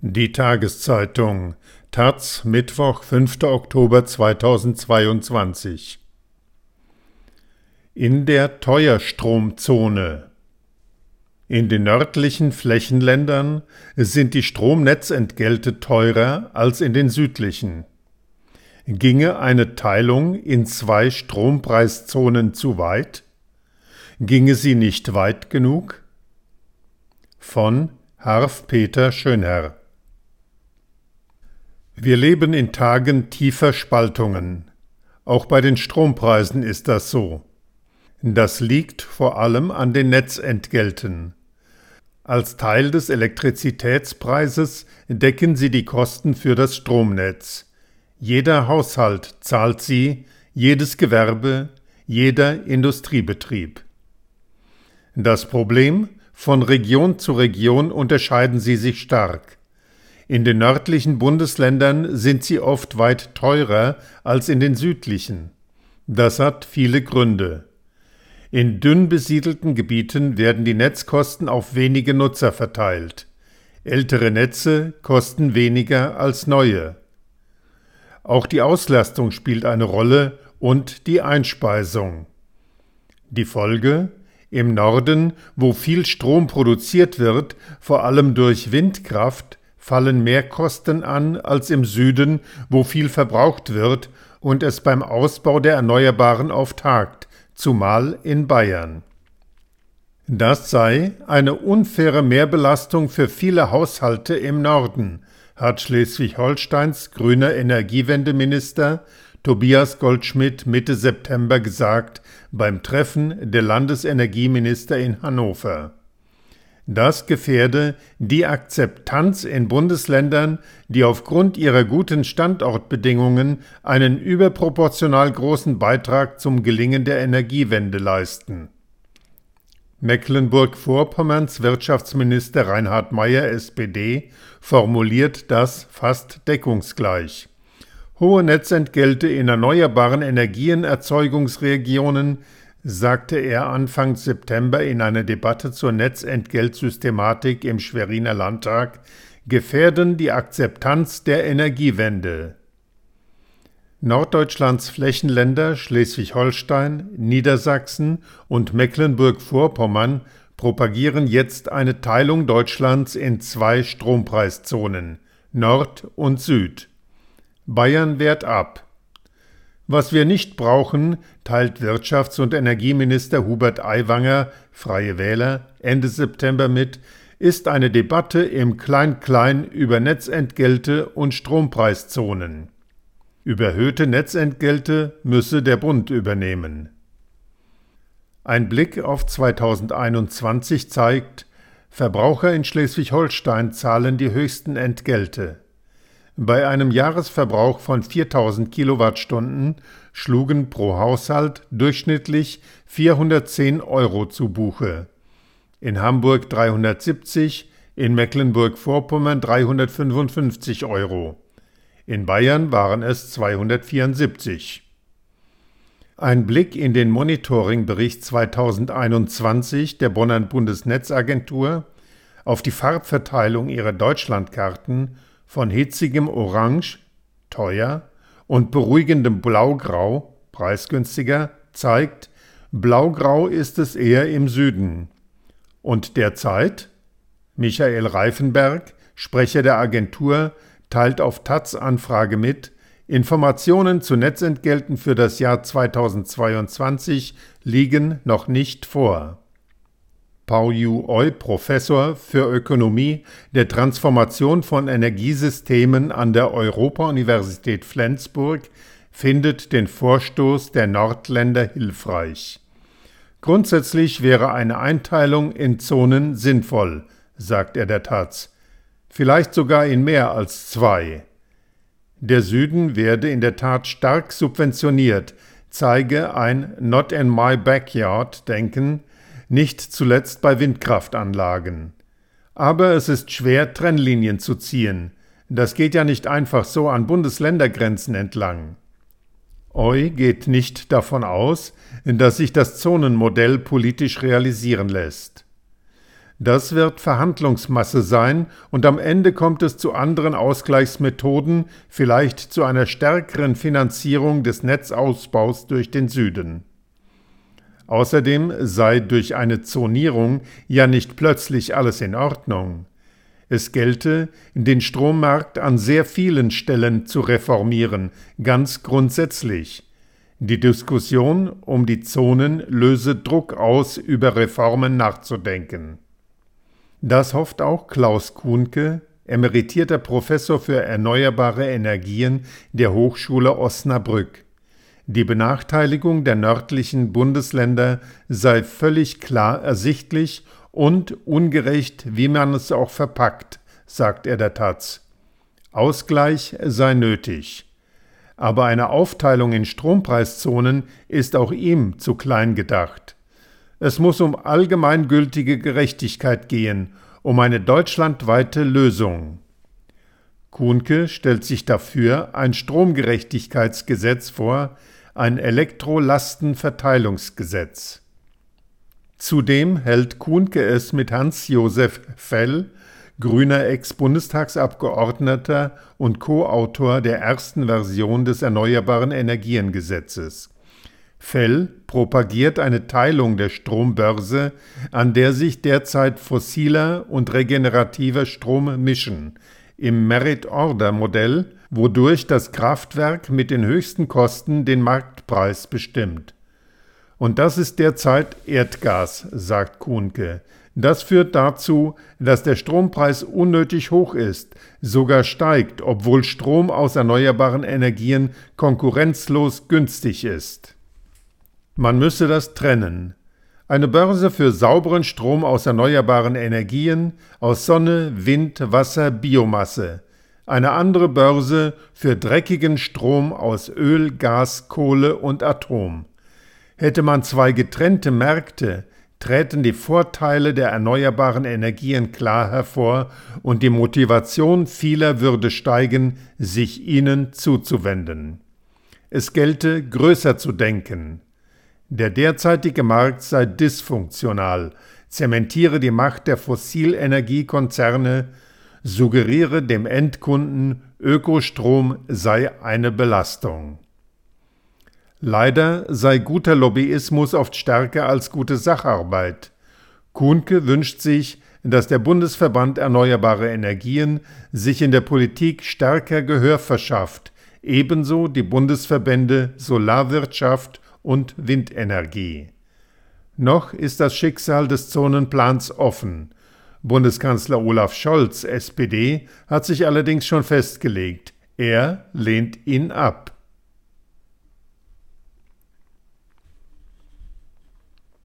Die Tageszeitung Taz Mittwoch, 5. Oktober 2022 In der Teuerstromzone In den nördlichen Flächenländern sind die Stromnetzentgelte teurer als in den südlichen. Ginge eine Teilung in zwei Strompreiszonen zu weit? Ginge sie nicht weit genug? Von Harf Peter Schönherr wir leben in Tagen tiefer Spaltungen. Auch bei den Strompreisen ist das so. Das liegt vor allem an den Netzentgelten. Als Teil des Elektrizitätspreises decken sie die Kosten für das Stromnetz. Jeder Haushalt zahlt sie, jedes Gewerbe, jeder Industriebetrieb. Das Problem? Von Region zu Region unterscheiden sie sich stark. In den nördlichen Bundesländern sind sie oft weit teurer als in den südlichen. Das hat viele Gründe. In dünn besiedelten Gebieten werden die Netzkosten auf wenige Nutzer verteilt. Ältere Netze kosten weniger als neue. Auch die Auslastung spielt eine Rolle und die Einspeisung. Die Folge? Im Norden, wo viel Strom produziert wird, vor allem durch Windkraft, fallen mehr Kosten an als im Süden, wo viel verbraucht wird und es beim Ausbau der Erneuerbaren auftagt, zumal in Bayern. Das sei eine unfaire Mehrbelastung für viele Haushalte im Norden, hat Schleswig-Holsteins grüner Energiewendeminister Tobias Goldschmidt Mitte September gesagt beim Treffen der Landesenergieminister in Hannover. Das gefährde die Akzeptanz in Bundesländern, die aufgrund ihrer guten Standortbedingungen einen überproportional großen Beitrag zum Gelingen der Energiewende leisten. Mecklenburg-Vorpommerns Wirtschaftsminister Reinhard Mayer SPD formuliert das fast deckungsgleich. Hohe Netzentgelte in erneuerbaren Energienerzeugungsregionen sagte er Anfang September in einer Debatte zur Netzentgeltsystematik im Schweriner Landtag, gefährden die Akzeptanz der Energiewende. Norddeutschlands Flächenländer Schleswig-Holstein, Niedersachsen und Mecklenburg-Vorpommern propagieren jetzt eine Teilung Deutschlands in zwei Strompreiszonen Nord und Süd. Bayern wehrt ab. Was wir nicht brauchen, teilt Wirtschafts- und Energieminister Hubert Aiwanger, Freie Wähler, Ende September mit, ist eine Debatte im Klein-Klein über Netzentgelte und Strompreiszonen. Überhöhte Netzentgelte müsse der Bund übernehmen. Ein Blick auf 2021 zeigt, Verbraucher in Schleswig-Holstein zahlen die höchsten Entgelte. Bei einem Jahresverbrauch von 4000 Kilowattstunden schlugen pro Haushalt durchschnittlich 410 Euro zu Buche. In Hamburg 370, in Mecklenburg-Vorpommern 355 Euro. In Bayern waren es 274. Ein Blick in den Monitoringbericht 2021 der Bonner Bundesnetzagentur auf die Farbverteilung ihrer Deutschlandkarten von hitzigem Orange, teuer, und beruhigendem Blaugrau, preisgünstiger, zeigt, Blaugrau ist es eher im Süden. Und derzeit? Michael Reifenberg, Sprecher der Agentur, teilt auf Taz Anfrage mit, Informationen zu Netzentgelten für das Jahr 2022 liegen noch nicht vor. Pao Yu Oi, Professor für Ökonomie der Transformation von Energiesystemen an der Europa-Universität Flensburg, findet den Vorstoß der Nordländer hilfreich. Grundsätzlich wäre eine Einteilung in Zonen sinnvoll, sagt er der Taz, vielleicht sogar in mehr als zwei. Der Süden werde in der Tat stark subventioniert, zeige ein Not in my backyard Denken, nicht zuletzt bei Windkraftanlagen. Aber es ist schwer, Trennlinien zu ziehen. Das geht ja nicht einfach so an Bundesländergrenzen entlang. Eu geht nicht davon aus, dass sich das Zonenmodell politisch realisieren lässt. Das wird Verhandlungsmasse sein und am Ende kommt es zu anderen Ausgleichsmethoden, vielleicht zu einer stärkeren Finanzierung des Netzausbaus durch den Süden. Außerdem sei durch eine Zonierung ja nicht plötzlich alles in Ordnung. Es gelte, den Strommarkt an sehr vielen Stellen zu reformieren, ganz grundsätzlich. Die Diskussion um die Zonen löse Druck aus, über Reformen nachzudenken. Das hofft auch Klaus Kuhnke, emeritierter Professor für erneuerbare Energien der Hochschule Osnabrück. Die Benachteiligung der nördlichen Bundesländer sei völlig klar ersichtlich und ungerecht, wie man es auch verpackt, sagt er der Taz. Ausgleich sei nötig. Aber eine Aufteilung in Strompreiszonen ist auch ihm zu klein gedacht. Es muss um allgemeingültige Gerechtigkeit gehen, um eine deutschlandweite Lösung. Kuhnke stellt sich dafür ein Stromgerechtigkeitsgesetz vor, ein Elektrolastenverteilungsgesetz. Zudem hält Kuhnke es mit Hans-Josef Fell, grüner Ex-Bundestagsabgeordneter und Co-Autor der ersten Version des Erneuerbaren Energiengesetzes. Fell propagiert eine Teilung der Strombörse, an der sich derzeit fossiler und regenerativer Strom mischen, im Merit-Order-Modell, wodurch das Kraftwerk mit den höchsten Kosten den Marktpreis bestimmt. Und das ist derzeit Erdgas, sagt Kuhnke. Das führt dazu, dass der Strompreis unnötig hoch ist, sogar steigt, obwohl Strom aus erneuerbaren Energien konkurrenzlos günstig ist. Man müsse das trennen. Eine Börse für sauberen Strom aus erneuerbaren Energien, aus Sonne, Wind, Wasser, Biomasse. Eine andere Börse für dreckigen Strom aus Öl, Gas, Kohle und Atom. Hätte man zwei getrennte Märkte, träten die Vorteile der erneuerbaren Energien klar hervor und die Motivation vieler würde steigen, sich ihnen zuzuwenden. Es gelte, größer zu denken. Der derzeitige Markt sei dysfunktional, zementiere die Macht der Fossilenergiekonzerne, suggeriere dem Endkunden, Ökostrom sei eine Belastung. Leider sei guter Lobbyismus oft stärker als gute Sacharbeit. Kuhnke wünscht sich, dass der Bundesverband Erneuerbare Energien sich in der Politik stärker Gehör verschafft, ebenso die Bundesverbände Solarwirtschaft und Windenergie. Noch ist das Schicksal des Zonenplans offen. Bundeskanzler Olaf Scholz, SPD, hat sich allerdings schon festgelegt. Er lehnt ihn ab.